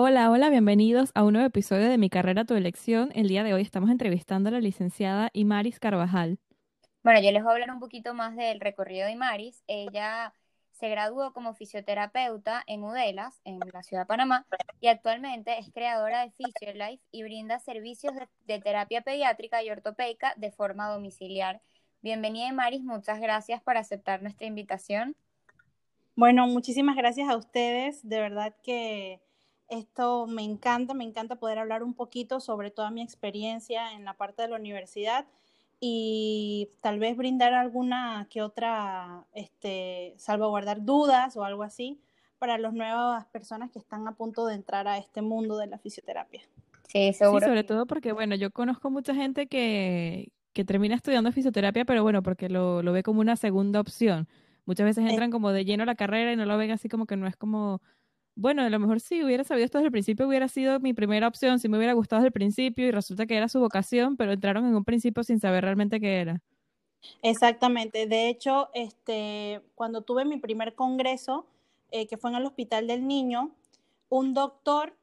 Hola, hola, bienvenidos a un nuevo episodio de Mi Carrera, Tu Elección. El día de hoy estamos entrevistando a la licenciada Imaris Carvajal. Bueno, yo les voy a hablar un poquito más del recorrido de Imaris. Ella se graduó como fisioterapeuta en Udelas, en la ciudad de Panamá, y actualmente es creadora de PhysioLife y brinda servicios de, de terapia pediátrica y ortopédica de forma domiciliar. Bienvenida, Imaris, muchas gracias por aceptar nuestra invitación. Bueno, muchísimas gracias a ustedes. De verdad que esto me encanta, me encanta poder hablar un poquito sobre toda mi experiencia en la parte de la universidad y tal vez brindar alguna que otra, este, salvaguardar dudas o algo así para las nuevas personas que están a punto de entrar a este mundo de la fisioterapia. Sí, seguro. Sí, sobre todo porque, bueno, yo conozco mucha gente que, que termina estudiando fisioterapia, pero bueno, porque lo, lo ve como una segunda opción. Muchas veces entran como de lleno a la carrera y no lo ven así como que no es como bueno, a lo mejor si hubiera sabido esto desde el principio hubiera sido mi primera opción, si me hubiera gustado desde el principio y resulta que era su vocación, pero entraron en un principio sin saber realmente qué era. Exactamente. De hecho, este, cuando tuve mi primer congreso, eh, que fue en el Hospital del Niño, un doctor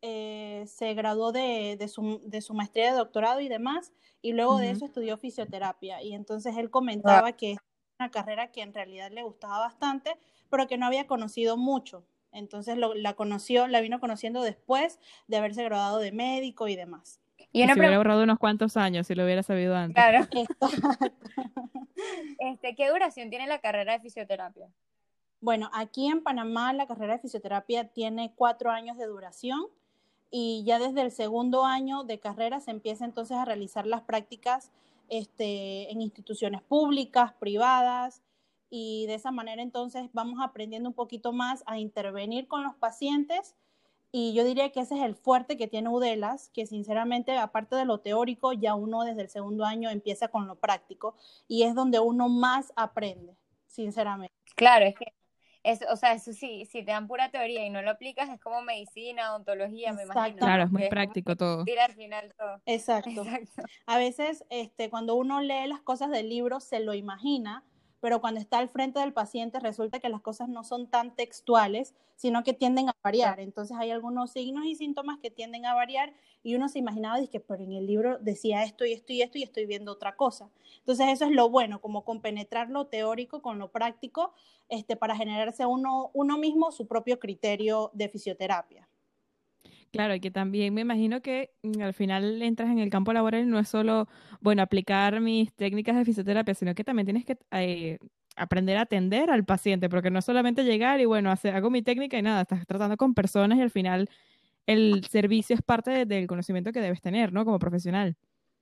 eh, se graduó de, de, su, de, su, maestría de doctorado y demás, y luego de eso estudió fisioterapia. Y entonces él comentaba que es una carrera que en realidad le gustaba bastante, pero que no había conocido mucho. Entonces la conoció, la vino conociendo después de haberse graduado de médico y demás. Y, y se hubiera ahorrado unos cuantos años si lo hubiera sabido antes. Claro. este, ¿Qué duración tiene la carrera de fisioterapia? Bueno, aquí en Panamá la carrera de fisioterapia tiene cuatro años de duración y ya desde el segundo año de carrera se empieza entonces a realizar las prácticas este, en instituciones públicas, privadas, y de esa manera entonces vamos aprendiendo un poquito más a intervenir con los pacientes y yo diría que ese es el fuerte que tiene Udelas, que sinceramente, aparte de lo teórico, ya uno desde el segundo año empieza con lo práctico y es donde uno más aprende, sinceramente. Claro, es que, es, o sea, eso sí, si te dan pura teoría y no lo aplicas, es como medicina, odontología, me imagino. Claro, es muy práctico todo. Tira al final todo. Exacto. Exacto. A veces, este, cuando uno lee las cosas del libro, se lo imagina, pero cuando está al frente del paciente resulta que las cosas no son tan textuales, sino que tienden a variar. Entonces hay algunos signos y síntomas que tienden a variar y uno se imaginaba, que pero en el libro decía esto y esto y esto y estoy viendo otra cosa. Entonces eso es lo bueno, como compenetrar lo teórico con lo práctico este, para generarse uno, uno mismo su propio criterio de fisioterapia. Claro, que también me imagino que mm, al final entras en el campo laboral y no es solo, bueno, aplicar mis técnicas de fisioterapia, sino que también tienes que eh, aprender a atender al paciente, porque no es solamente llegar y, bueno, hago mi técnica y nada, estás tratando con personas y al final el servicio es parte del conocimiento que debes tener, ¿no? Como profesional.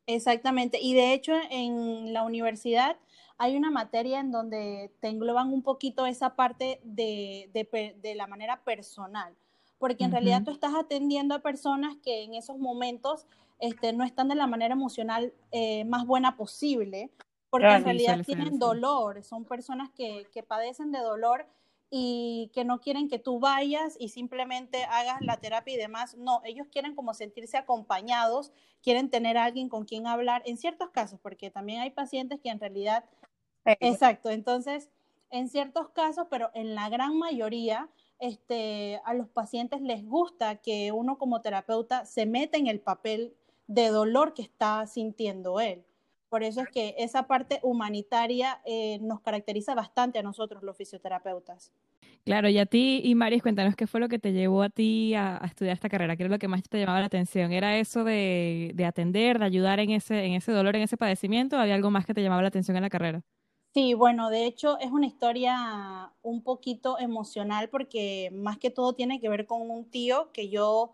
Exactamente, y de hecho en la universidad hay una materia en donde te engloban un poquito esa parte de la manera personal porque en realidad tú estás atendiendo a personas que en esos momentos este, no están de la manera emocional eh, más buena posible, porque en realidad tienen dolor, son personas que, que padecen de dolor y que no quieren que tú vayas y simplemente hagas la terapia y demás. No, ellos quieren como sentirse acompañados, quieren tener a alguien con quien hablar, en ciertos casos, porque también hay pacientes que en realidad... Exacto, entonces, en ciertos casos, pero en la gran mayoría, este, a los pacientes les gusta que uno como terapeuta se meta en el papel de dolor que está sintiendo él. Por eso es que esa parte humanitaria eh, nos caracteriza bastante a nosotros los fisioterapeutas. Claro, y a ti y Maris, cuéntanos qué fue lo que te llevó a ti a, estudiar esta carrera, qué era lo que más te llamaba la atención. ¿Era eso de, de atender, de ayudar en ese, en ese dolor, en ese padecimiento? ¿O había algo más que te llamaba la atención en la carrera? Sí, bueno, de hecho es una historia un poquito emocional porque más que todo tiene que ver con un tío que yo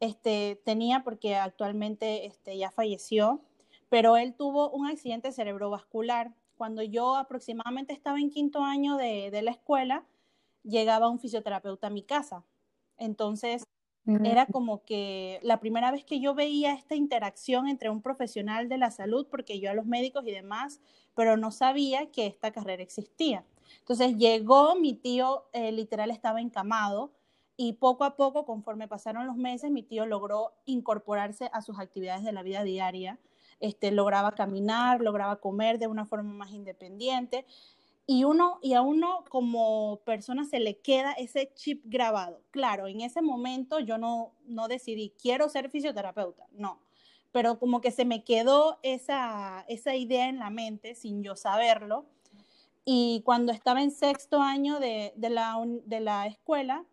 este, tenía porque actualmente este, ya falleció, pero él tuvo un accidente cerebrovascular. Cuando yo aproximadamente estaba en quinto año de, de la escuela, llegaba un fisioterapeuta a mi casa. Entonces, era como que la primera vez que yo veía esta interacción entre un profesional de la salud, porque yo a los médicos y demás, pero no sabía que esta carrera existía. Entonces llegó, mi tío eh, literal estaba encamado y poco a poco, conforme pasaron los meses, mi tío logró incorporarse a sus actividades de la vida diaria. Este, lograba caminar, lograba comer de una forma más independiente y uno y a uno como persona se le queda ese chip grabado. Claro, en ese momento yo no no decidí quiero ser fisioterapeuta, no, pero como que se me quedó esa esa idea en la mente sin yo saberlo. Y cuando estaba en sexto año de, de, la, de la escuela,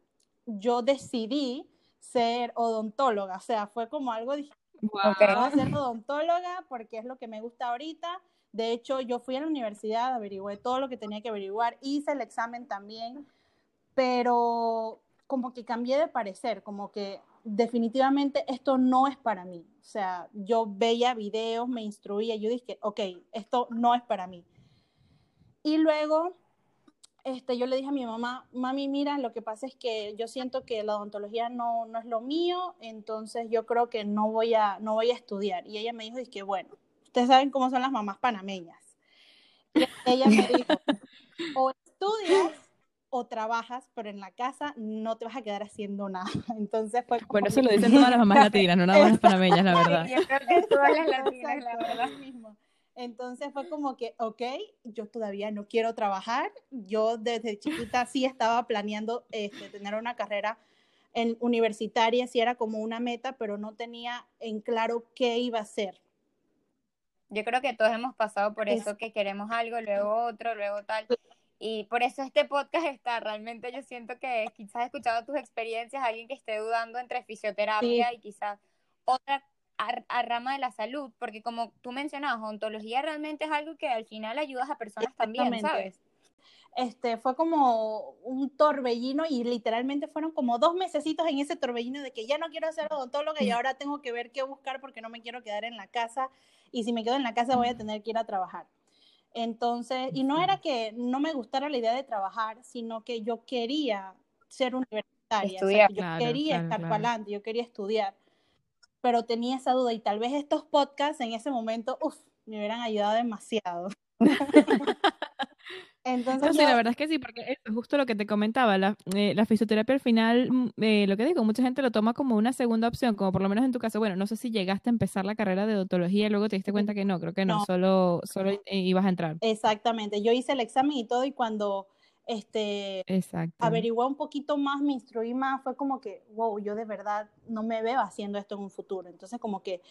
yo decidí ser odontóloga, o sea, fue como algo, dije, wow. voy a ser odontóloga porque es lo que me gusta ahorita, de hecho, yo fui a la universidad, averigué todo lo que tenía que averiguar, hice el examen también, pero como que cambié de parecer, como que definitivamente esto no es para mí. O sea, yo veía videos, me instruía, yo dije, ok, esto no es para mí. Y luego, este, yo le dije a mi mamá, mami, mira, lo que pasa es que yo siento que la odontología no, no es lo mío, entonces yo creo que no voy a, no voy a estudiar. Y ella me dijo, es que bueno, Ustedes saben cómo son las mamás panameñas. Y ella me dijo, o estudias o trabajas, pero en la casa no te vas a quedar haciendo nada. Entonces fue Bueno, eso lo dicen todas las mamás latinas, no nada más panameñas, la verdad. Yo creo que todas las latinas, la verdad. Mismo. Entonces fue como que, ok, yo todavía no quiero trabajar. Yo desde chiquita sí estaba planeando este, tener una carrera en universitaria, sí era como una meta, pero no tenía en claro qué iba a hacer. Yo creo que todos hemos pasado por eso, que queremos algo, luego otro, luego tal. Y por eso este podcast está. Realmente yo siento que quizás escuchado tus experiencias, alguien que esté dudando entre fisioterapia y quizás otra a, rama de la salud, porque como tú mencionabas, ontología realmente es algo que al final ayudas a personas también, ¿sabes? este, fue como un torbellino y literalmente fueron como dos mesecitos en ese torbellino de que ya no quiero ser odontóloga y ahora tengo que ver qué buscar porque no me quiero quedar en la casa y si me quedo en la casa voy a tener que ir a trabajar. Entonces, y no era que no me gustara la idea de trabajar, sino que yo quería ser universitaria, yo quería estar para adelante, yo quería estudiar, pero tenía esa duda y tal vez estos podcasts en ese momento, uff, me hubieran ayudado demasiado. Entonces, sí, la verdad es que sí, porque es justo lo que te comentaba, la, eh, la fisioterapia al final, mm, eh, lo que digo, mucha gente lo toma como una segunda opción, como por lo menos en tu caso, bueno, no sé si llegaste a empezar la carrera de odontología y luego te diste cuenta que no, creo que no, solo, solo eh, ibas a entrar. Exactamente, yo hice el examen y todo y cuando este, averigué un poquito más, me instruí más, fue como que, wow, yo de verdad no me veo haciendo esto en un futuro, entonces como que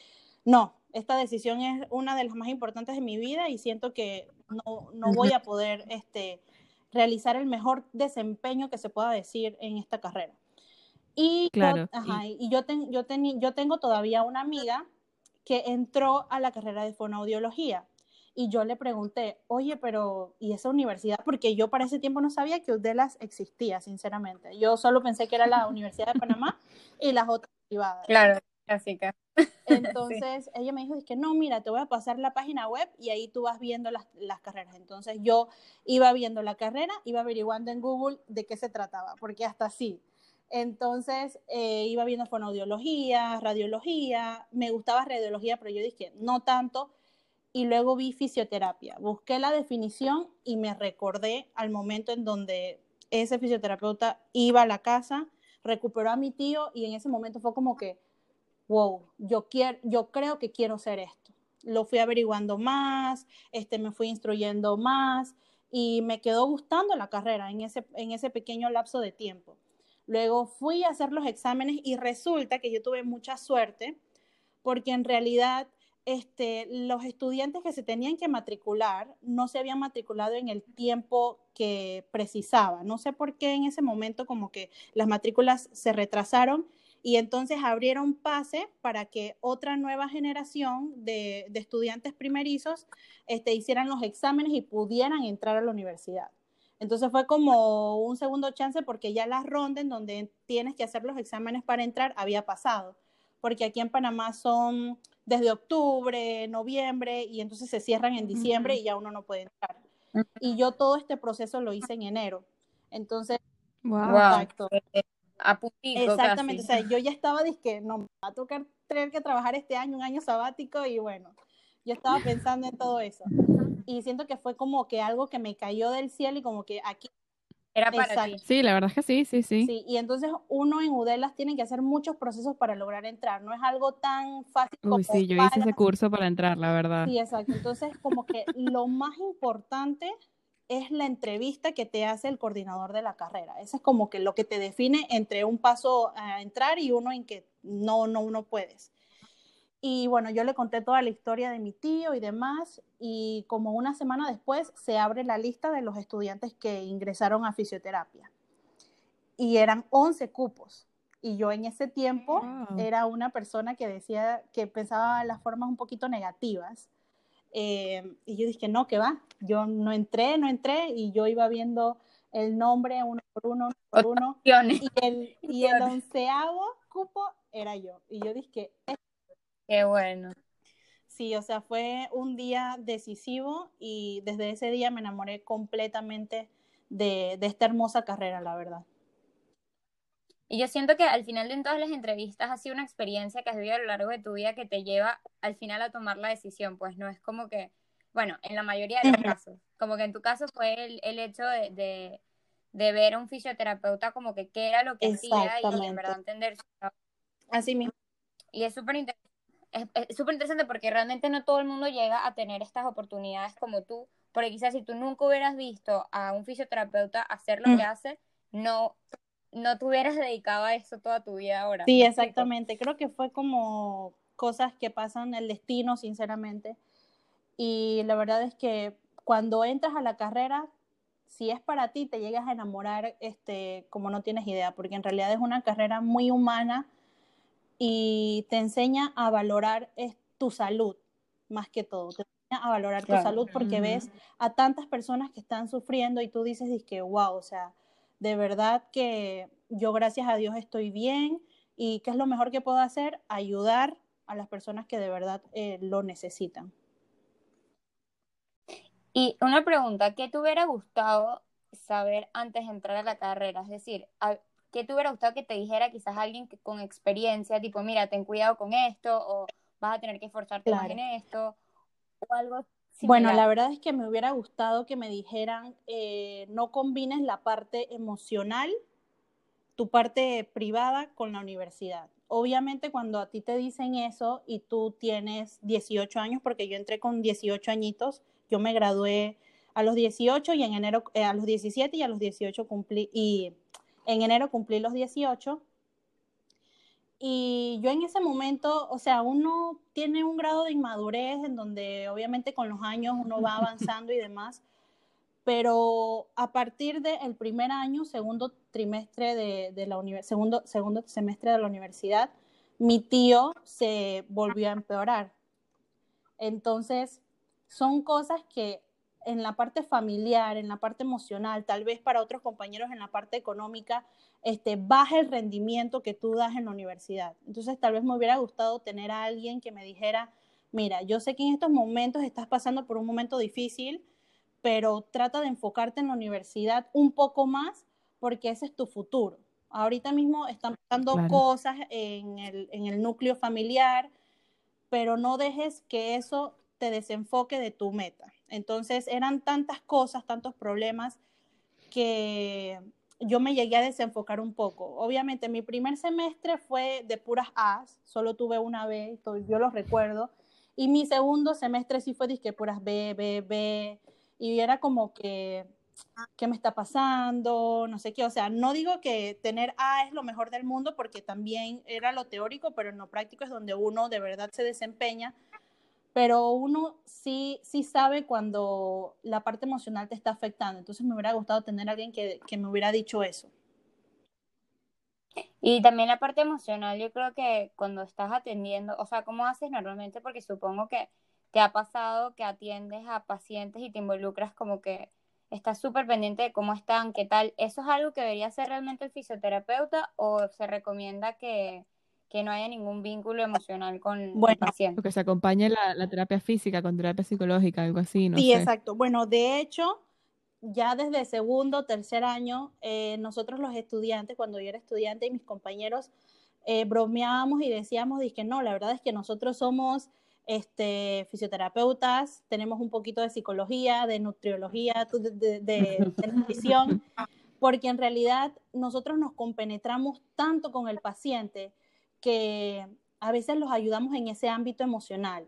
no, esta decisión es una de las más importantes de mi vida y siento que no, no voy a poder este, realizar el mejor desempeño que se pueda decir en esta carrera. Y, claro, yo, ajá, y... yo, yo, yo tengo todavía una amiga que entró a la carrera de fonoaudiología y yo le pregunté, oye, pero ¿y esa universidad? Porque yo para ese tiempo no sabía que UDELAS existía, sinceramente. Yo solo pensé que era la Universidad de Panamá y las otras privadas. Claro, Entonces ella me dijo, es que no, mira, te voy a pasar la página web y ahí tú vas viendo las, las, carreras. Entonces yo iba viendo la carrera, iba averiguando en Google de qué se trataba, porque hasta así. Entonces eh, iba viendo fonoaudiología, radiología, me gustaba radiología, pero yo dije, no tanto. Y luego vi fisioterapia. Busqué la definición y me recordé al momento en donde ese fisioterapeuta iba a la casa, recuperó a mi tío y en ese momento fue como que, wow, yo, quiero, yo creo que quiero ser esto. Lo fui averiguando más, este, me fui instruyendo más y me quedó gustando la carrera en ese, en ese pequeño lapso de tiempo. Luego fui a hacer los exámenes y resulta que yo tuve mucha suerte porque en realidad este, los estudiantes que se tenían que matricular no se habían matriculado en el tiempo que precisaba. No sé por qué en ese momento como que las matrículas se retrasaron y entonces abrieron pase para que otra nueva generación de, estudiantes primerizos este, hicieran los exámenes y pudieran entrar a la universidad. Entonces fue como un segundo chance porque ya la ronda en donde tienes que hacer los exámenes para entrar había pasado, porque aquí en Panamá son desde octubre, noviembre y entonces se cierran en diciembre y ya uno no puede entrar. Y yo todo este proceso lo hice en enero. Entonces, wow. A puntico, Exactamente, casi. o sea, yo ya estaba, dizque, no, me va a tocar tener que trabajar este año, un año sabático, y bueno, yo estaba pensando en todo eso. Y siento que fue como que algo que me cayó del cielo y como que aquí Era para Exacto. ti. Sí, la verdad es que sí, sí, sí. Sí, y entonces uno en Udelas tiene que hacer muchos procesos para lograr entrar, no es algo tan fácil como Uy, sí, yo hice para- ese curso para entrar, la verdad. Sí, exacto. Entonces, como que lo más importante es la entrevista que te hace el coordinador de la carrera. Eso es como que lo que te define entre un paso a entrar y uno en que no, no, no puedes. Y bueno, yo le conté toda la historia de mi tío y demás, y como una semana después se abre la lista de los estudiantes que ingresaron a fisioterapia. Y eran 11 cupos. Y yo en ese tiempo Wow. era una persona que decía que pensaba las formas un poquito negativas. Eh, y yo dije, no, que va. Yo no entré, no entré, y yo iba viendo el nombre uno por uno, uno por uno. Y el, y el onceavo cupo era yo. Y yo dije, Qué bueno. Sí, o sea, fue un día decisivo y desde ese día me enamoré completamente de, de esta hermosa carrera, la verdad. Y yo siento que al final de todas las entrevistas ha sido una experiencia que has vivido a lo largo de tu vida que te lleva al final a tomar la decisión, pues no es como que, bueno, en la mayoría de los casos, como que en tu caso fue el, el hecho de, de, de ver a un fisioterapeuta como que qué era lo que hacía y en verdad entender su trabajo. Así mismo. Y es súper inter- es, es súper interesante porque realmente no todo el mundo llega a tener estas oportunidades como tú, porque quizás si tú nunca hubieras visto a un fisioterapeuta hacer lo Mm. que hace, no, no te hubieras dedicado a eso toda tu vida ahora. Sí, exactamente. Creo que fue como cosas que pasan el destino, sinceramente. Y la verdad es que cuando entras a la carrera, si es para ti, te llegas a enamorar este, como no tienes idea, porque en realidad es una carrera muy humana y te enseña a valorar es, tu salud, más que todo. Te enseña a valorar Claro. tu salud porque ves a tantas personas que están sufriendo y tú dices, que wow, o sea, de verdad que yo gracias a Dios estoy bien y qué es lo mejor que puedo hacer, ayudar a las personas que de verdad eh, lo necesitan. Y una pregunta, ¿qué te hubiera gustado saber antes de entrar a la carrera? Es decir, ¿qué te hubiera gustado que te dijera quizás alguien que, con experiencia, tipo, mira, ten cuidado con esto, o vas a tener que esforzarte más en esto, o algo Bueno, la verdad es que me hubiera gustado que me dijeran, eh, no combines la parte emocional, tu parte privada con la universidad. Obviamente cuando a ti te dicen eso y tú tienes 18 años, porque yo entré con 18 añitos, yo me gradué a los 18 y en enero, eh, a los 17 y a los 18 cumplí, y en enero cumplí los 18. Y yo en ese momento, o sea, uno tiene un grado de inmadurez en donde obviamente con los años uno va avanzando y demás, pero a partir del primer año, segundo trimestre de, de la segundo, segundo semestre de la universidad, mi tío se volvió a empeorar. Entonces, son cosas que en la parte familiar, en la parte emocional, tal vez para otros compañeros en la parte económica, este, baja el rendimiento que tú das en la universidad. Entonces, tal vez me hubiera gustado tener a alguien que me dijera, mira, yo sé que en estos momentos estás pasando por un momento difícil, pero trata de enfocarte en la universidad un poco más porque ese es tu futuro. Ahorita mismo están pasando Claro. cosas en el, en el núcleo familiar, pero no dejes que eso te desenfoque de tu meta. Entonces eran tantas cosas, tantos problemas que yo me llegué a desenfocar un poco. Obviamente mi primer semestre fue de puras A's, solo tuve una B, yo lo recuerdo, y mi segundo semestre sí fue disque puras B, B, B, y era como que, ¿qué me está pasando? No sé qué, o sea, no digo que tener A es lo mejor del mundo, porque también era lo teórico, pero en lo práctico es donde uno de verdad se desempeña, pero uno sí, sí sabe cuando la parte emocional te está afectando. Entonces me hubiera gustado tener a alguien que, que me hubiera dicho eso. Y también la parte emocional, yo creo que cuando estás atendiendo, o sea, ¿cómo haces normalmente? Porque supongo que te ha pasado que atiendes a pacientes y te involucras como que estás súper pendiente de cómo están, qué tal. ¿Eso es algo que debería hacer realmente el fisioterapeuta o se recomienda que, que no haya ningún vínculo emocional con el Bueno. paciente? O que se acompañe la, la terapia física con terapia psicológica, algo así, no sí, sé. exacto. Bueno, de hecho, ya desde segundo, tercer año, eh, nosotros los estudiantes, cuando yo era estudiante y mis compañeros, eh, bromeábamos y decíamos, que no, la verdad es que nosotros somos este, fisioterapeutas, tenemos un poquito de psicología, de nutriología, de, de, nutrición, porque en realidad nosotros nos compenetramos tanto con el paciente que a veces los ayudamos en ese ámbito emocional.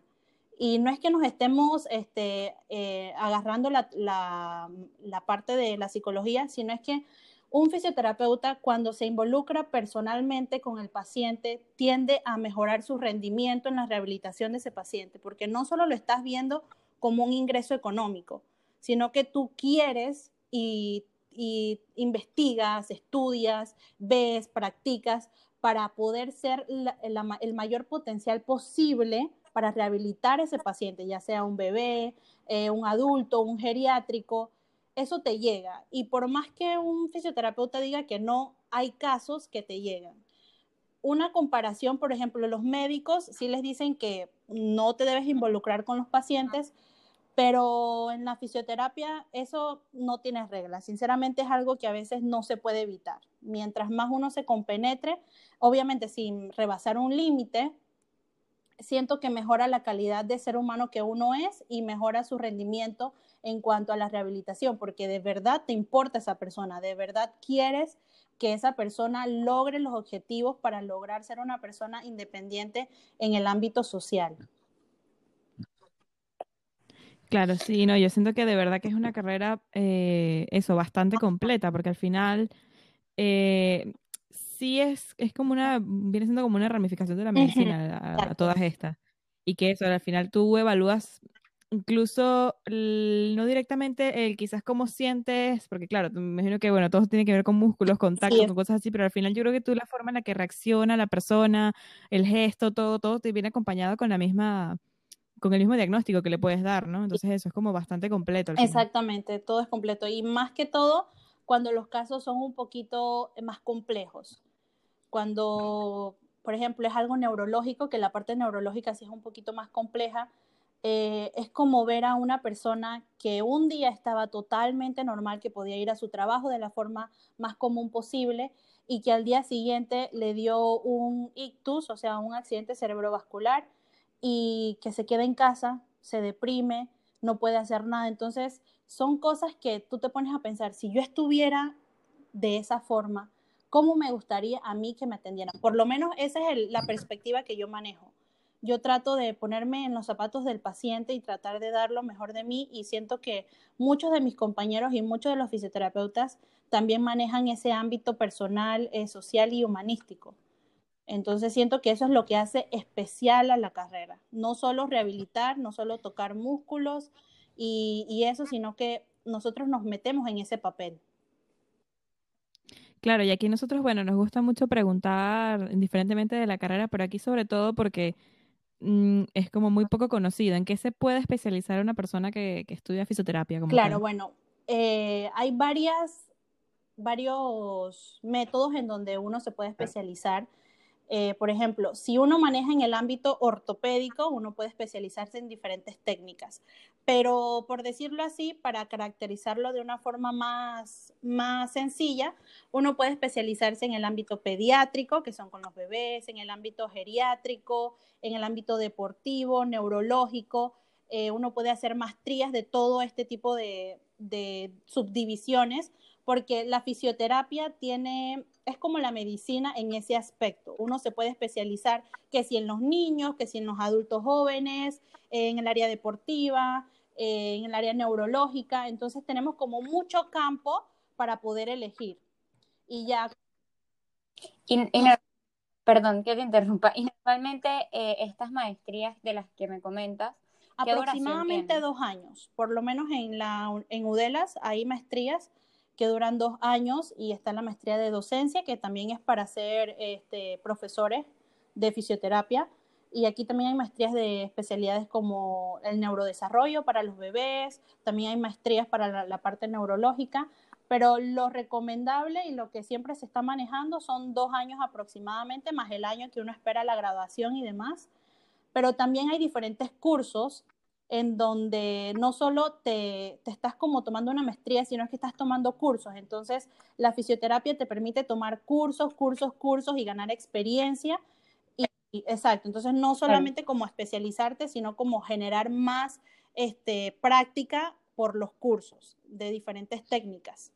Y no es que nos estemos este, eh, agarrando la, la, parte de la psicología, sino es que un fisioterapeuta cuando se involucra personalmente con el paciente tiende a mejorar su rendimiento en la rehabilitación de ese paciente, porque no solo lo estás viendo como un ingreso económico, sino que tú quieres y, y investigas, estudias, ves, practicas para poder ser el mayor potencial posible para rehabilitar ese paciente, ya sea un bebé, eh, un adulto, un geriátrico, eso te llega. Y por más que un fisioterapeuta diga que no, hay casos que te llegan. Una comparación, por ejemplo, los médicos sí les dicen que no te debes involucrar con los pacientes, pero en la fisioterapia eso no tiene reglas. Sinceramente es algo que a veces no se puede evitar. Mientras más uno se compenetre, obviamente sin rebasar un límite, siento que mejora la calidad de ser humano que uno es y mejora su rendimiento en cuanto a la rehabilitación, porque de verdad te importa esa persona, de verdad quieres que esa persona logre los objetivos para lograr ser una persona independiente en el ámbito social. Claro, sí, no, yo siento que de verdad que es una carrera, eh, eso, bastante completa, porque al final eh, sí es, es como una, viene siendo como una ramificación de la medicina a, todas estas. Y que eso, al final tú evalúas incluso no directamente el quizás cómo sientes, porque claro, me imagino que bueno, todo tiene que ver con músculos, contactos, con cosas así, pero al final yo creo que tú la forma en la que reacciona la persona, el gesto, todo, todo te viene acompañado con la misma, con el mismo diagnóstico que le puedes dar, ¿no? Entonces eso es como bastante completo. Exactamente, todo es completo. Y más que todo, cuando los casos son un poquito más complejos. Cuando, por ejemplo, es algo neurológico, que la parte neurológica sí es un poquito más compleja, eh, es como ver a una persona que un día estaba totalmente normal, que podía ir a su trabajo de la forma más común posible y que al día siguiente le dio un ictus, o sea, un accidente cerebrovascular y que se queda en casa, se deprime, no puede hacer nada. Entonces, son cosas que tú te pones a pensar, si yo estuviera de esa forma, ¿cómo me gustaría a mí que me atendieran? Por lo menos esa es la perspectiva que yo manejo. Yo trato de ponerme en los zapatos del paciente y tratar de dar lo mejor de mí y siento que muchos de mis compañeros y muchos de los fisioterapeutas también manejan ese ámbito personal, eh, social y humanístico. Entonces siento que eso es lo que hace especial a la carrera. No solo rehabilitar, no solo tocar músculos y, eso, sino que nosotros nos metemos en ese papel. Claro, y aquí nosotros, bueno, nos gusta mucho preguntar, indiferentemente de la carrera, pero aquí sobre todo porque mm, es como muy poco conocido. ¿En qué se puede especializar una persona que, estudia fisioterapia? claro, bueno, eh, hay varias, varios métodos en donde uno se puede especializar. Eh, por ejemplo, si uno maneja en el ámbito ortopédico, uno puede especializarse en diferentes técnicas, pero por decirlo así, para caracterizarlo de una forma más, más sencilla, uno puede especializarse en el ámbito pediátrico, que son con los bebés, en el ámbito geriátrico, en el ámbito deportivo, neurológico. Eh, uno puede hacer maestrías de todo este tipo de, de subdivisiones porque la fisioterapia tiene, es como la medicina en ese aspecto. Uno se puede especializar que si en los niños, que si en los adultos jóvenes, en el área deportiva, en el área neurológica. Entonces tenemos como mucho campo para poder elegir. Y ya. perdón que te interrumpa. Y normalmente eh, estas maestrías de las que me comentas, aproximadamente dos años. Por lo menos en la en Udelas hay maestrías que duran dos años y está la maestría de docencia, que también es para ser este, profesores de fisioterapia. Y aquí también hay maestrías de especialidades como el neurodesarrollo para los bebés, también hay maestrías para la, parte neurológica, pero lo recomendable y lo que siempre se está manejando son dos años aproximadamente, más el año que uno espera la graduación y demás. Pero también hay diferentes cursos en donde no solo te, te, estás como tomando una maestría, sino que estás tomando cursos. Entonces, la fisioterapia te permite tomar cursos, cursos, cursos y ganar experiencia. Y, exacto, entonces no solamente como especializarte, sino como generar más este, práctica por los cursos de diferentes técnicas.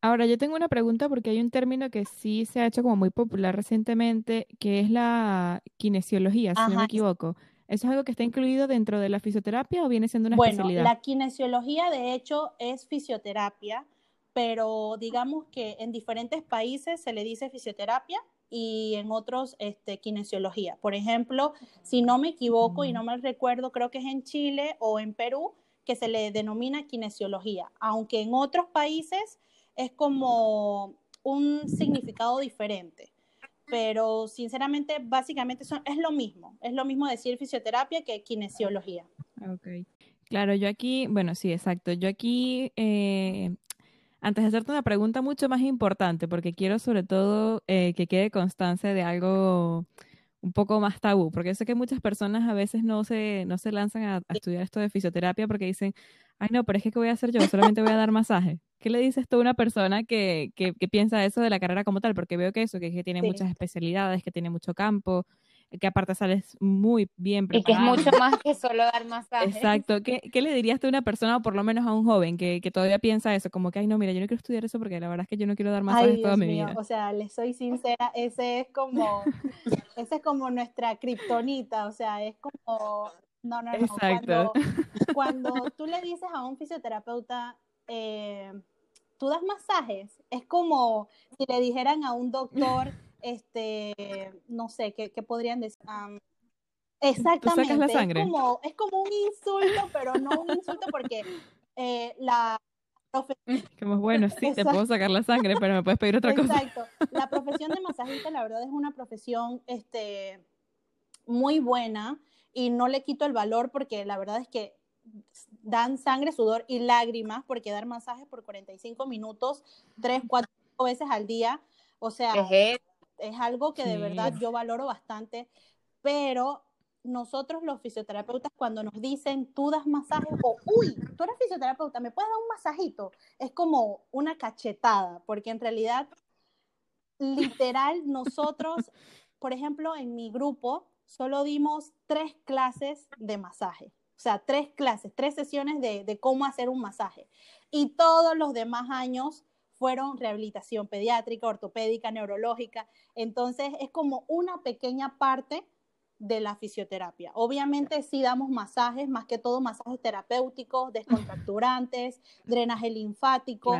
Ahora, yo tengo una pregunta porque hay un término que sí se ha hecho como muy popular recientemente, que es la kinesiología, si no me equivoco. ¿Eso es algo que está incluido dentro de la fisioterapia o viene siendo una especialidad? Bueno, la kinesiología de hecho es fisioterapia, pero digamos que en diferentes países se le dice fisioterapia y en otros este, kinesiología. Por ejemplo, si no me equivoco y no mm. me recuerdo, creo que es en Chile o en Perú que se le denomina kinesiología, aunque en otros países es como un significado diferente. Pero sinceramente, básicamente son, es lo mismo. Es lo mismo decir fisioterapia que kinesiología. Ok. Claro, yo aquí, bueno, sí, exacto. Yo aquí, eh, antes de hacerte una pregunta mucho más importante, porque quiero sobre todo eh, que quede constancia de algo un poco más tabú, porque sé que muchas personas a veces no se, no se lanzan a, estudiar esto de fisioterapia porque dicen, ay no, pero es que ¿qué voy a hacer yo? Solamente voy a dar masaje. ¿Qué le dices tú a una persona que, que, piensa eso de la carrera como tal? Porque veo que eso, que, que tiene muchas especialidades, que tiene mucho campo, que aparte sales muy bien preparado. Y que es mucho más que solo dar masajes. Exacto. ¿Qué, ¿Qué, le dirías tú a una persona, o por lo menos a un joven, que, que, todavía piensa eso? Como que, ay, no, mira, yo no quiero estudiar eso porque la verdad es que yo no quiero dar masajes toda mi vida. O sea, les soy sincera, ese es como, ese es como nuestra kriptonita, o sea, es como... No, no, no. Exacto. Cuando, cuando tú le dices a un fisioterapeuta, eh, tú das masajes, es como si le dijeran a un doctor este, no sé, ¿qué, podrían decir? exactamente. la sangre? Es como, es como un insulto, pero no un insulto porque eh, la Como bueno, sí, te puedo sacar la sangre, pero me puedes pedir otra cosa. Exacto. La profesión de masajista, la verdad, es una profesión este, muy buena y no le quito el valor porque la verdad es que dan sangre, sudor y lágrimas porque dar masajes por 45 minutos, 3, 4 veces al día, o sea, es algo que de verdad yo valoro bastante, pero nosotros los fisioterapeutas cuando nos dicen tú das masajes o uy, tú eres fisioterapeuta, ¿me puedes dar un masajito? Es como una cachetada, porque en realidad, literal, nosotros, por ejemplo, en mi grupo solo dimos tres clases de masaje. O sea, tres clases, tres sesiones de, de cómo hacer un masaje. Y todos los demás años fueron rehabilitación pediátrica, ortopédica, neurológica. Entonces es como una pequeña parte de la fisioterapia. Obviamente sí damos masajes, más que todo masajes terapéuticos, descontracturantes, drenaje linfático,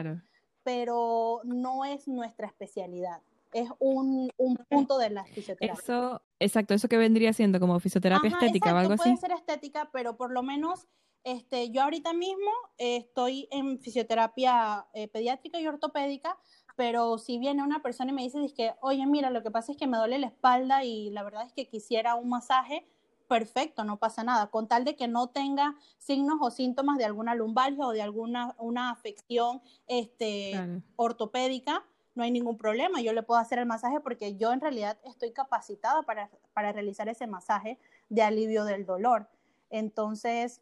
pero no es nuestra especialidad. Es un, punto de la fisioterapia. Eso, exacto, eso que vendría siendo como fisioterapia estética o algo así. Puede ser estética, pero por lo menos este, yo ahorita mismo estoy en fisioterapia eh, pediátrica y ortopédica, pero si viene una persona y me dice, que, oye, mira, lo que pasa es que me duele la espalda y la verdad es que quisiera un masaje, perfecto, no pasa nada, con tal de que no tenga signos o síntomas de alguna lumbalgia o de alguna una afección este, ortopédica, no hay ningún problema, yo le puedo hacer el masaje porque yo en realidad estoy capacitada para, para realizar ese masaje de alivio del dolor. Entonces,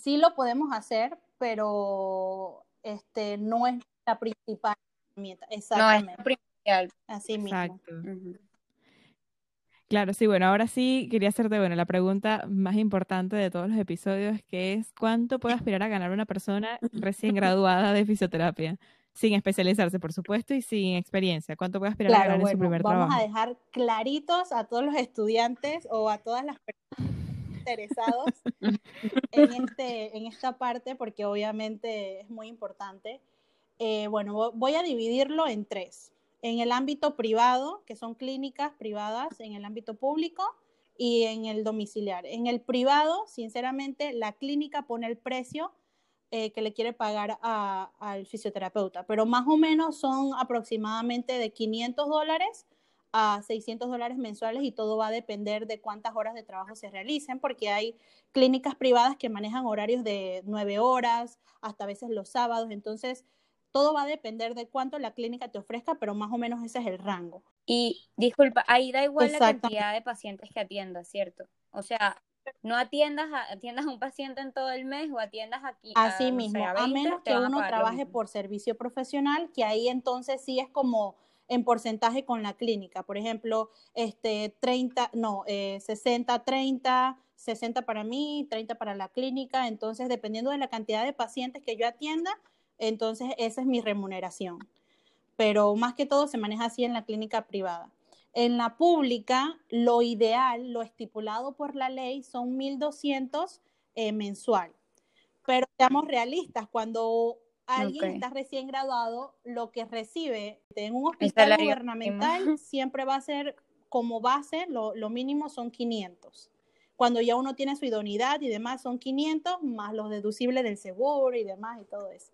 sí lo podemos hacer, pero este, no es la principal herramienta. Exactamente. No es principal. Así mismo. Exacto. Claro, sí, bueno, ahora sí quería hacerte, bueno, la pregunta más importante de todos los episodios, que es ¿cuánto puede aspirar a ganar una persona recién graduada de fisioterapia? Sin especializarse, por supuesto, y sin experiencia. ¿Cuánto puede aspirar a ganar en su primer trabajo? Vamos a dejar claritos a todos los estudiantes o a todas las personas interesados en, este, en esta parte porque obviamente es muy importante. Eh, bueno, voy a dividirlo en tres. En el ámbito privado, que son clínicas privadas, en el ámbito público y en el domiciliar. En el privado, sinceramente, la clínica pone el precio eh, que le quiere pagar al fisioterapeuta, pero más o menos son aproximadamente de 500 dólares a 600 dólares mensuales y todo va a depender de cuántas horas de trabajo se realicen, porque hay clínicas privadas que manejan horarios de 9 horas, hasta a veces los sábados, entonces todo va a depender de cuánto la clínica te ofrezca, pero más o menos ese es el rango. Y disculpa, ahí da igual la cantidad de pacientes que atienda, ¿cierto? O sea, no atiendas a, atiendas a un paciente en todo el mes o atiendas aquí. Así mismo, a, menos que uno trabaje por servicio profesional, que ahí entonces sí es como en porcentaje con la clínica. Por ejemplo, este 30, no, 60, 30, 60 para mí, 30 para la clínica. Entonces, dependiendo de la cantidad de pacientes que yo atienda, entonces esa es mi remuneración. Pero más que todo se maneja así en la clínica privada. En la pública, lo ideal, lo estipulado por la ley, son 1.200 eh, mensual. Pero seamos realistas, cuando alguien está recién graduado, lo que recibe en un hospital gubernamental siempre va a ser como base, lo, lo, mínimo son 500. Cuando ya uno tiene su idoneidad y demás, son 500 más los deducibles del seguro y demás y todo eso.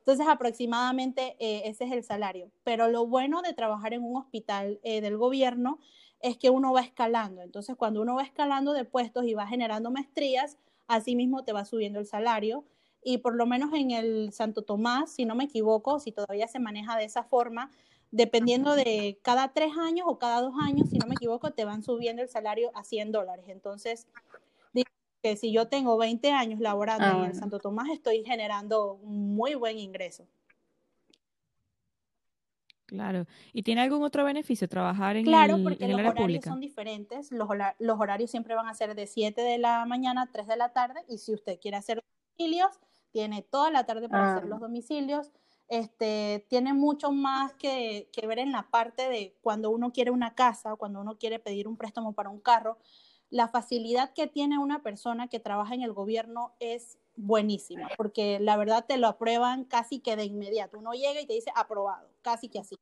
Entonces, aproximadamente eh, ese es el salario. Pero lo bueno de trabajar en un hospital eh, del gobierno es que uno va escalando. Entonces, cuando uno va escalando de puestos y va generando maestrías, así mismo te va subiendo el salario. Y por lo menos en el Santo Tomás, si no me equivoco, si todavía se maneja de esa forma, dependiendo de cada tres años o cada dos años, si no me equivoco, te van subiendo el salario a 100 dólares. Entonces, que si yo tengo 20 años laborando en el ah. Santo Tomás, estoy generando un muy buen ingreso. Claro. ¿Y tiene algún otro beneficio trabajar en Claro, el, porque los horarios son diferentes. Los, los, horarios siempre van a ser de 7 de la mañana a 3 de la tarde. Y si usted quiere hacer domicilios, tiene toda la tarde para hacer ah. los domicilios. Este, tiene mucho más que, que ver en la parte de cuando uno quiere una casa, cuando uno quiere pedir un préstamo para un carro la facilidad que tiene una persona que trabaja en el gobierno es buenísima, porque la verdad te lo aprueban casi que de inmediato. Uno llega y te dice aprobado, casi que así.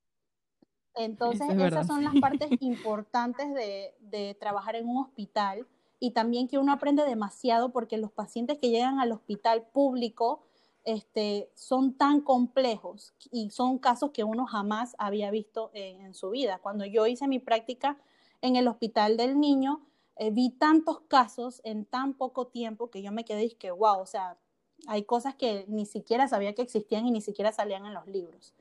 Entonces, esas son las partes importantes de, de, trabajar en un hospital y también que uno aprende demasiado porque los pacientes que llegan al hospital público este, son tan complejos y son casos que uno jamás había visto en, su vida. Cuando yo hice mi práctica en el hospital del niño, eh, vi tantos casos en tan poco tiempo que yo me quedé y wow, o sea, hay cosas que ni siquiera sabía que existían y ni siquiera salían en los libros.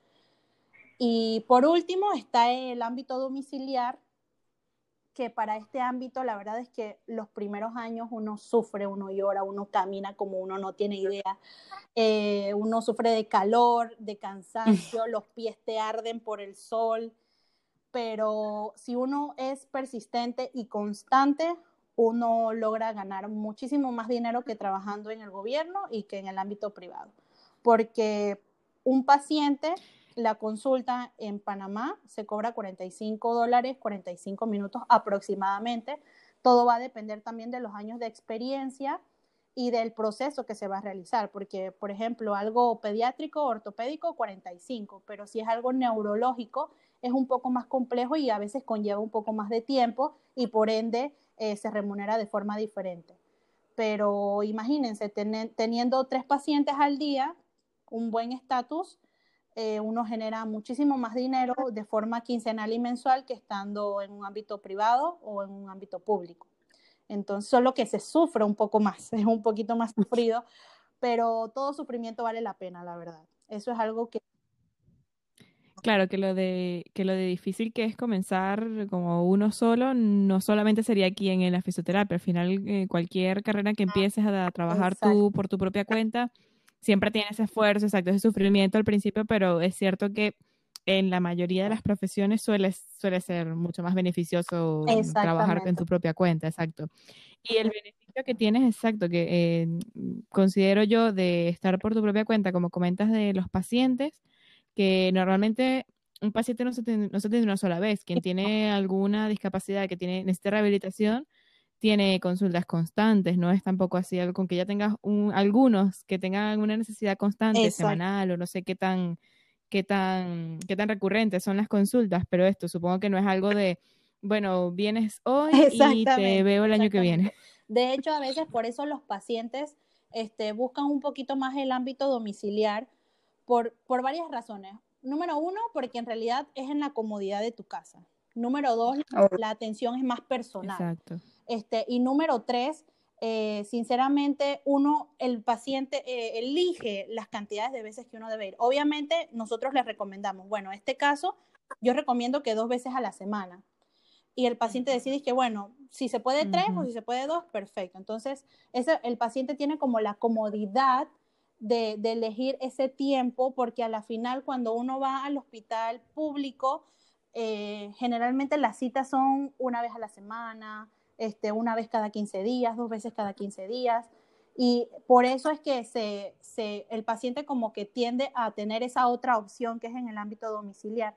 Y por último está el ámbito domiciliar, que para este ámbito la verdad es que los primeros años uno sufre, uno llora, uno camina como uno no tiene idea, eh, uno sufre de calor, de cansancio, los pies te arden por el sol, pero si uno es persistente y constante, uno logra ganar muchísimo más dinero que trabajando en el gobierno y que en el ámbito privado. Porque un paciente, la consulta en Panamá se cobra 45 dólares, 45 minutos aproximadamente. Todo va a depender también de los años de experiencia y del proceso que se va a realizar, porque, por ejemplo, algo pediátrico, ortopédico, 45, pero si es algo neurológico, es un poco más complejo y a veces conlleva un poco más de tiempo y por ende eh, se remunera de forma diferente. Pero imagínense, teniendo tres pacientes al día, un buen estatus, eh, uno genera muchísimo más dinero de forma quincenal y mensual que estando en un ámbito privado o en un ámbito público. Entonces, solo que se sufre un poco más, es un poquito más sufrido, pero todo sufrimiento vale la pena, la verdad. Eso es algo que Claro, que lo de que lo de difícil que es comenzar como uno solo, no solamente sería aquí en, la fisioterapia, al final eh, cualquier carrera que empieces a, trabajar tú por tu propia cuenta, siempre tiene ese esfuerzo, exacto, ese sufrimiento al principio, pero es cierto que en la mayoría de las profesiones suele, suele ser mucho más beneficioso trabajar en tu propia cuenta, exacto. Y el beneficio que tienes, exacto, que eh, considero yo de estar por tu propia cuenta, como comentas de los pacientes, que normalmente un paciente no se, tiene, no se una sola vez. Quien tiene alguna discapacidad, que tiene, necesita rehabilitación, tiene consultas constantes, no es tampoco así algo con que ya tengas un, algunos que tengan alguna necesidad constante, semanal o no sé qué tan, qué tan, qué tan recurrentes son las consultas, pero esto supongo que no es algo de, bueno, vienes hoy y te veo el año que viene. De hecho, a veces por eso los pacientes este, buscan un poquito más el ámbito domiciliar por, por varias razones. Número uno, porque en realidad es en la comodidad de tu casa. Número dos, oh. la atención es más personal. Exacto. Este, y número tres, eh, sinceramente, uno, el paciente eh, elige las cantidades de veces que uno debe ir. Obviamente, nosotros les recomendamos, bueno, en este caso, yo recomiendo que dos veces a la semana. y el paciente decide que, bueno, si se puede tres o si se puede dos, perfecto. Entonces, ese, el paciente tiene como la comodidad de, de, elegir ese tiempo, porque a la final cuando uno va al hospital público, eh, generalmente las citas son una vez a la semana, este, una vez cada 15 días, dos veces cada 15 días. Y por eso es que se, se, el paciente como que tiende a tener esa otra opción que es en el ámbito domiciliar.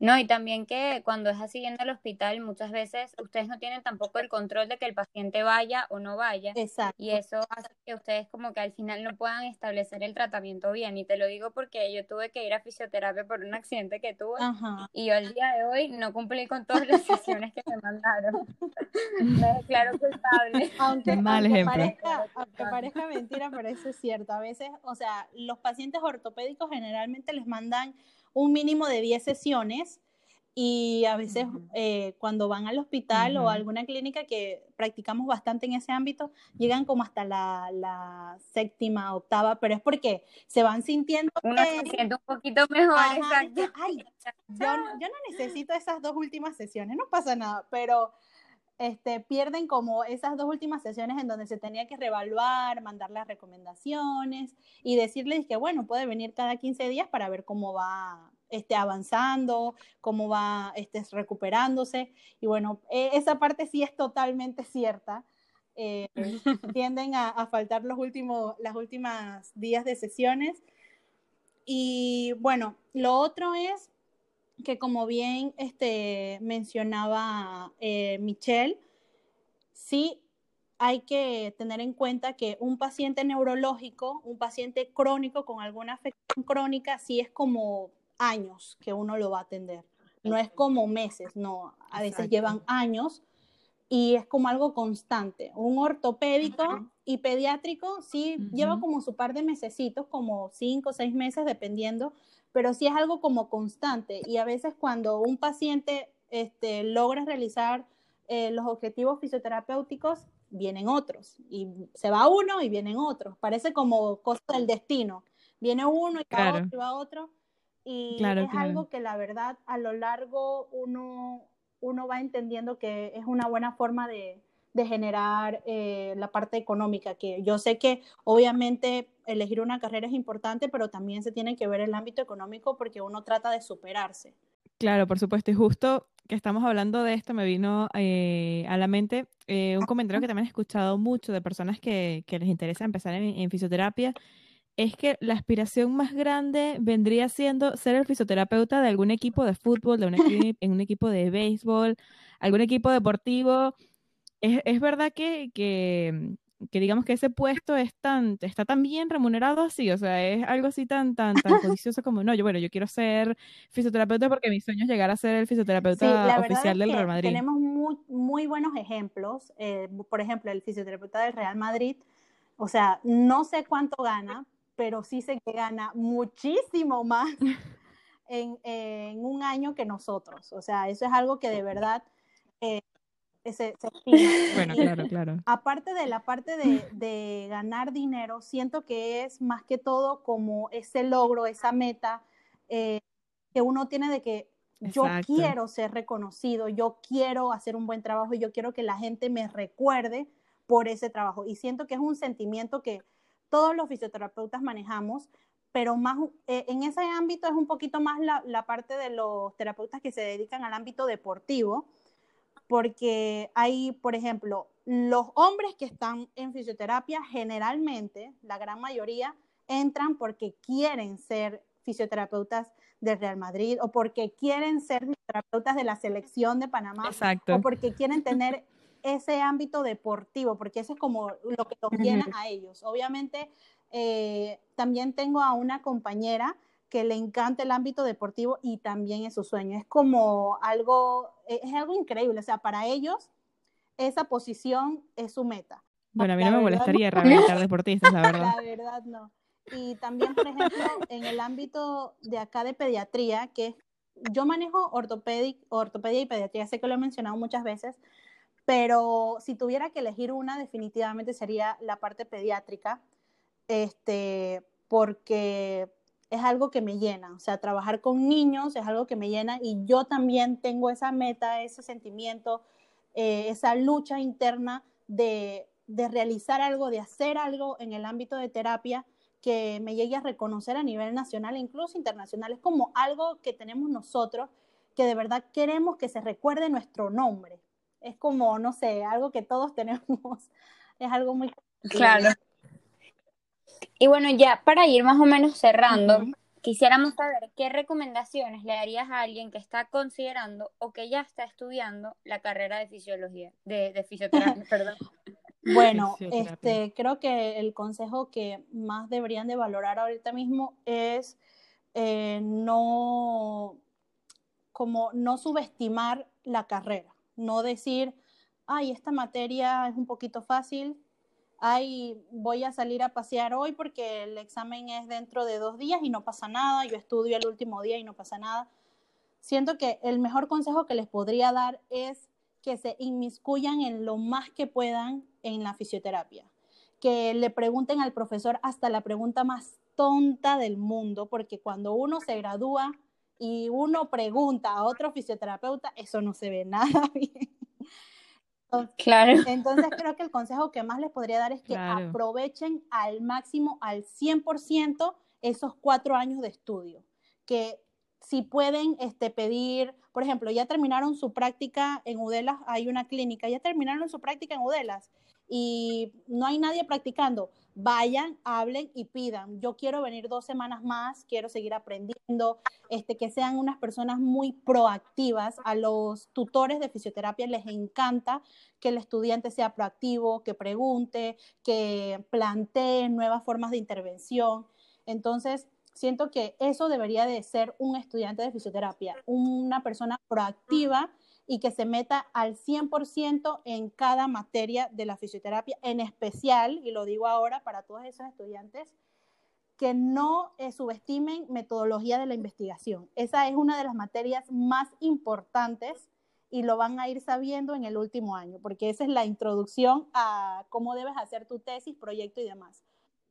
No, y también que cuando es así yendo al hospital, muchas veces ustedes no tienen tampoco el control de que el paciente vaya o no vaya. Exacto. Y eso hace que ustedes como que al final no puedan establecer el tratamiento bien. Y te lo digo porque yo tuve que ir a fisioterapia por un accidente que tuve. Y yo al día de hoy no cumplí con todas las sesiones que me mandaron. me declaro culpable. Aunque, aunque, parezca, aunque parezca mentira, pero eso es cierto. A veces, o sea, los pacientes ortopédicos generalmente les mandan un mínimo de 10 sesiones y a veces eh, cuando van al hospital o a alguna clínica que practicamos bastante en ese ámbito, llegan como hasta la, séptima, octava, pero es porque se van sintiendo... Uno se siente un poquito mejor, exacto. yo, yo no necesito esas dos últimas sesiones, no pasa nada, pero este, pierden como esas dos últimas sesiones en donde se tenía que reevaluar, mandar las recomendaciones y decirles que, bueno, puede venir cada 15 días para ver cómo va este, avanzando, cómo va este, recuperándose. Y bueno, e, esa parte sí es totalmente cierta. Eh, tienden a, a, faltar los últimos, las últimas días de sesiones. Y bueno, lo otro es que como bien este, mencionaba eh, Michelle, sí hay que tener en cuenta que un paciente neurológico, un paciente crónico con alguna afección crónica, sí es como años que uno lo va a atender. No es como meses, no, a veces llevan años y es como algo constante. Un ortopédico y pediátrico sí lleva como su par de mesecitos, como cinco o seis meses, dependiendo, pero sí es algo como constante y a veces cuando un paciente este, logra realizar eh, los objetivos fisioterapéuticos, vienen otros y se va uno y vienen otros. Parece como cosa del destino. Viene uno y va otro y va otro. Y es algo que la verdad a lo largo uno, uno va entendiendo que es una buena forma de, de generar eh, la parte económica, que yo sé que obviamente elegir una carrera es importante, pero también se tiene que ver el ámbito económico porque uno trata de superarse. Claro, por supuesto, y justo que estamos hablando de esto, me vino eh, a la mente eh, un comentario que también he escuchado mucho de personas que, que les interesa empezar en, fisioterapia, es que la aspiración más grande vendría siendo ser el fisioterapeuta de algún equipo de fútbol, de un, en un equipo de béisbol, algún equipo deportivo, es, es verdad que, que, que, digamos que ese puesto es tan, está tan bien remunerado así, o sea, es algo así tan, tan, tan codicioso como, no, yo, bueno, yo quiero ser fisioterapeuta porque mi sueño es llegar a ser el fisioterapeuta oficial del Real Madrid. Tenemos muy, muy buenos ejemplos, eh, por ejemplo, el fisioterapeuta del Real Madrid, o sea, no sé cuánto gana, pero sí sé que gana muchísimo más en, en un año que nosotros, o sea, eso es algo que de verdad... Eh, ese, Bueno, claro, claro. Aparte de la parte de, de, ganar dinero, siento que es más que todo como ese logro, esa meta eh, que uno tiene de que yo quiero ser reconocido, yo quiero hacer un buen trabajo y yo quiero que la gente me recuerde por ese trabajo. Y siento que es un sentimiento que todos los fisioterapeutas manejamos, pero más eh, en ese ámbito es un poquito más la, la parte de los terapeutas que se dedican al ámbito deportivo porque hay, por ejemplo, los hombres que están en fisioterapia, generalmente, la gran mayoría, entran porque quieren ser fisioterapeutas del Real Madrid o porque quieren ser fisioterapeutas de la selección de Panamá Exacto. o porque quieren tener ese ámbito deportivo, porque eso es como lo que los llena a ellos. Obviamente, eh, también tengo a una compañera que le encanta el ámbito deportivo y también es su sueño. Es como algo, es algo increíble. O sea, para ellos, esa posición es su meta. Bueno, a mí no me molestaría rehabilitar deportistas, la verdad. La verdad, no. Y también, por ejemplo, en el ámbito de acá de pediatría, que yo manejo ortopedia y pediatría, sé que lo he mencionado muchas veces, pero si tuviera que elegir una, definitivamente sería la parte pediátrica, este, porque es algo que me llena, o sea, trabajar con niños es algo que me llena y yo también tengo esa meta, ese sentimiento, eh, esa lucha interna de, de realizar algo, de hacer algo en el ámbito de terapia que me llegue a reconocer a nivel nacional e incluso internacional. Es como algo que tenemos nosotros, que de verdad queremos que se recuerde nuestro nombre. Es como, no sé, algo que todos tenemos. Es algo muy... Claro. Y bueno, ya para ir más o menos cerrando, quisiéramos saber qué recomendaciones le darías a alguien que está considerando o que ya está estudiando la carrera de fisiología, de, de fisioterapia, perdón. Bueno, este, creo que el consejo que más deberían de valorar ahorita mismo es eh, no, como no subestimar la carrera, no decir, ay, esta materia es un poquito fácil, ay, voy a salir a pasear hoy porque el examen es dentro de dos días y no pasa nada, yo estudio el último día y no pasa nada. Siento que el mejor consejo que les podría dar es que se inmiscuyan en lo más que puedan en la fisioterapia, que le pregunten al profesor hasta la pregunta más tonta del mundo, porque cuando uno se gradúa y uno pregunta a otro fisioterapeuta, eso no se ve nada bien. Claro. Entonces creo que el consejo que más les podría dar es que aprovechen al máximo, al 100% esos cuatro años de estudio. Que si pueden este, pedir, por ejemplo, ya terminaron su práctica en Udelas, hay una clínica, ya terminaron su práctica en Udelas y no hay nadie practicando, vayan, hablen y pidan. Yo quiero venir dos semanas más, quiero seguir aprendiendo, este, que sean unas personas muy proactivas. A los tutores de fisioterapia les encanta que el estudiante sea proactivo, que pregunte, que plantee nuevas formas de intervención. Entonces, siento que eso debería de ser un estudiante de fisioterapia, una persona proactiva y que se meta al 100% en cada materia de la fisioterapia, en especial, y lo digo ahora para todos esos estudiantes, que no eh, subestimen metodología de la investigación. Esa es una de las materias más importantes y lo van a ir sabiendo en el último año, porque esa es la introducción a cómo debes hacer tu tesis, proyecto y demás.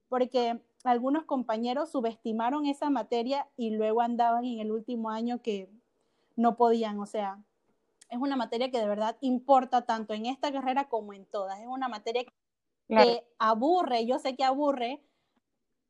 Porque algunos compañeros subestimaron esa materia y luego andaban en el último año que no podían, o sea, es una materia que de verdad importa tanto en esta carrera como en todas. Es una materia que aburre, yo sé que aburre,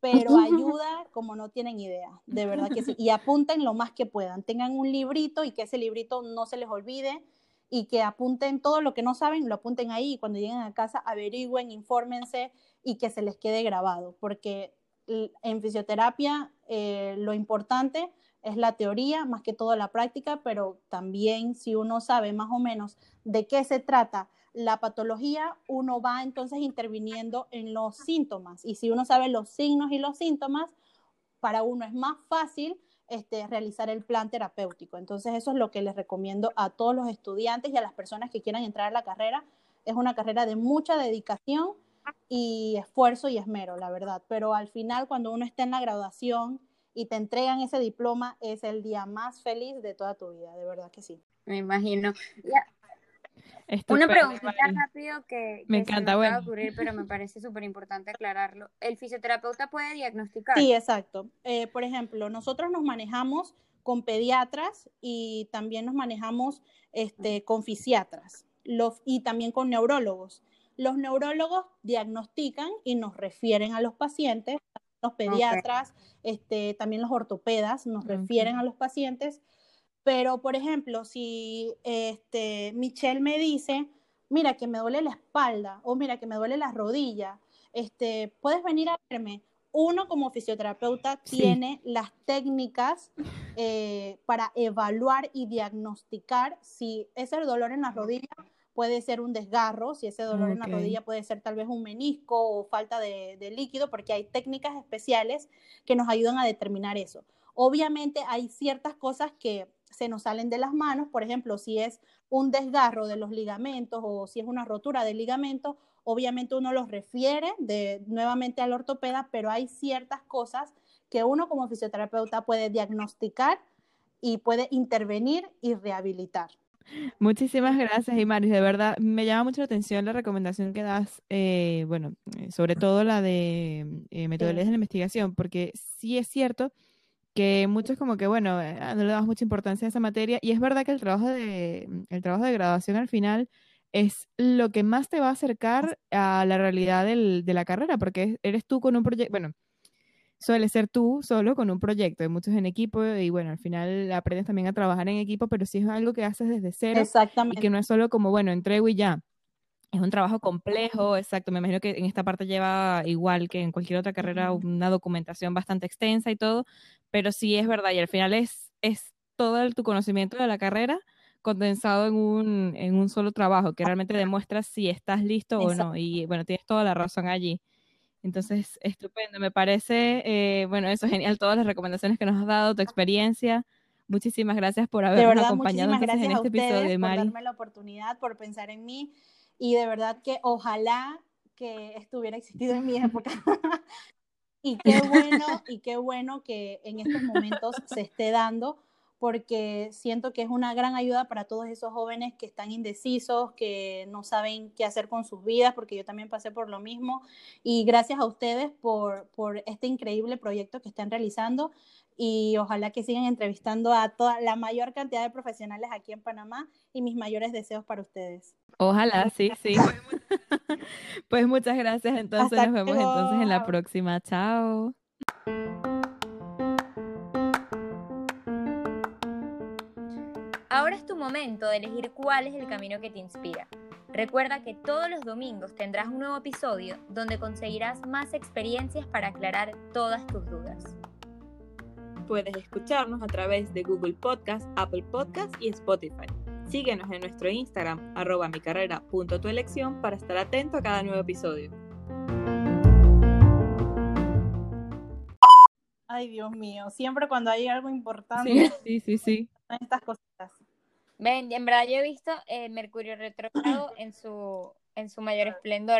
pero ayuda como no tienen idea, de verdad que sí. Y apunten lo más que puedan, tengan un librito y que ese librito no se les olvide y que apunten todo lo que no saben, lo apunten ahí y cuando lleguen a casa averigüen, infórmense y que se les quede grabado, porque en fisioterapia eh, lo importante es la teoría, más que todo la práctica, pero también si uno sabe más o menos de qué se trata la patología, uno va entonces interviniendo en los síntomas. Y si uno sabe los signos y los síntomas, para uno es más fácil este, realizar el plan terapéutico. Entonces eso es lo que les recomiendo a todos los estudiantes y a las personas que quieran entrar a la carrera. Es una carrera de mucha dedicación y esfuerzo y esmero, la verdad. Pero al final, cuando uno está en la graduación, y te entregan ese diploma, es el día más feliz de toda tu vida, de verdad que sí. Me imagino. Una preguntita rápido que, me encanta, se a ocurrir, pero me parece súper importante aclararlo. ¿El fisioterapeuta puede diagnosticar? Sí, exacto. Eh, por ejemplo, nosotros nos manejamos con pediatras y también nos manejamos este, con fisiatras los, y también con neurólogos. Los neurólogos diagnostican y nos refieren a los pacientes los pediatras, este, también los ortopedas nos refieren a los pacientes. Pero, por ejemplo, si este, Michelle me dice, mira que me duele la espalda o mira que me duele la rodilla, este, puedes venir a verme. Uno como fisioterapeuta tiene las técnicas eh, para evaluar y diagnosticar si ese dolor en la rodilla puede ser un desgarro, si ese dolor en la rodilla puede ser tal vez un menisco o falta de, líquido, porque hay técnicas especiales que nos ayudan a determinar eso. Obviamente hay ciertas cosas que se nos salen de las manos, por ejemplo, si es un desgarro de los ligamentos o si es una rotura de ligamento, obviamente uno los refiere de, nuevamente al ortopeda, pero hay ciertas cosas que uno como fisioterapeuta puede diagnosticar y puede intervenir y rehabilitar. Muchísimas gracias, Imaris. De verdad, me llama mucho la atención la recomendación que das, eh, bueno, eh, sobre todo la de eh, metodologías de la investigación, porque sí es cierto que muchos como que, bueno, eh, no le damos mucha importancia a esa materia. Y es verdad que el trabajo de, el trabajo de graduación al final es lo que más te va a acercar a la realidad del, de la carrera, porque eres tú con un proyecto, bueno, suele ser tú solo con un proyecto, hay muchos en equipo y bueno, al final aprendes también a trabajar en equipo, pero si es algo que haces desde cero Exactamente. y que no es solo como, bueno, entrego y ya. Es un trabajo complejo, exacto. Me imagino que en esta parte lleva igual que en cualquier otra carrera una documentación bastante extensa y todo, pero sí es verdad y al final es, es todo el, tu conocimiento de la carrera condensado en un, en un solo trabajo que realmente demuestra si estás listo o no. Y bueno, tienes toda la razón allí. Entonces, estupendo, me parece, eh, bueno, eso es genial, todas las recomendaciones que nos has dado, tu experiencia. Muchísimas gracias por habernos acompañado en este episodio, de Mari. Por darme la oportunidad, por pensar en mí y de verdad que ojalá que estuviera existido en mi época. y qué bueno, y qué bueno que en estos momentos se esté dando porque siento que es una gran ayuda para todos esos jóvenes que están indecisos, que no saben qué hacer con sus vidas, porque yo también pasé por lo mismo. Y gracias a ustedes por, por este increíble proyecto que están realizando y ojalá que sigan entrevistando a toda la mayor cantidad de profesionales aquí en Panamá y mis mayores deseos para ustedes. Ojalá, sí, sí. pues muchas gracias, entonces nos vemos entonces en la próxima. Chao. Ahora es tu momento de elegir cuál es el camino que te inspira. Recuerda que todos los domingos tendrás un nuevo episodio donde conseguirás más experiencias para aclarar todas tus dudas. Puedes escucharnos a través de Google Podcast, Apple Podcast y Spotify. Síguenos en nuestro Instagram, arroba mi carrera punto tu elección, para estar atento a cada nuevo episodio. Ay, Dios mío, siempre cuando hay algo importante. Sí, sí, sí. Estas cositas. Ven, en verdad yo he visto eh, Mercurio retrógrado en su, en su mayor esplendor.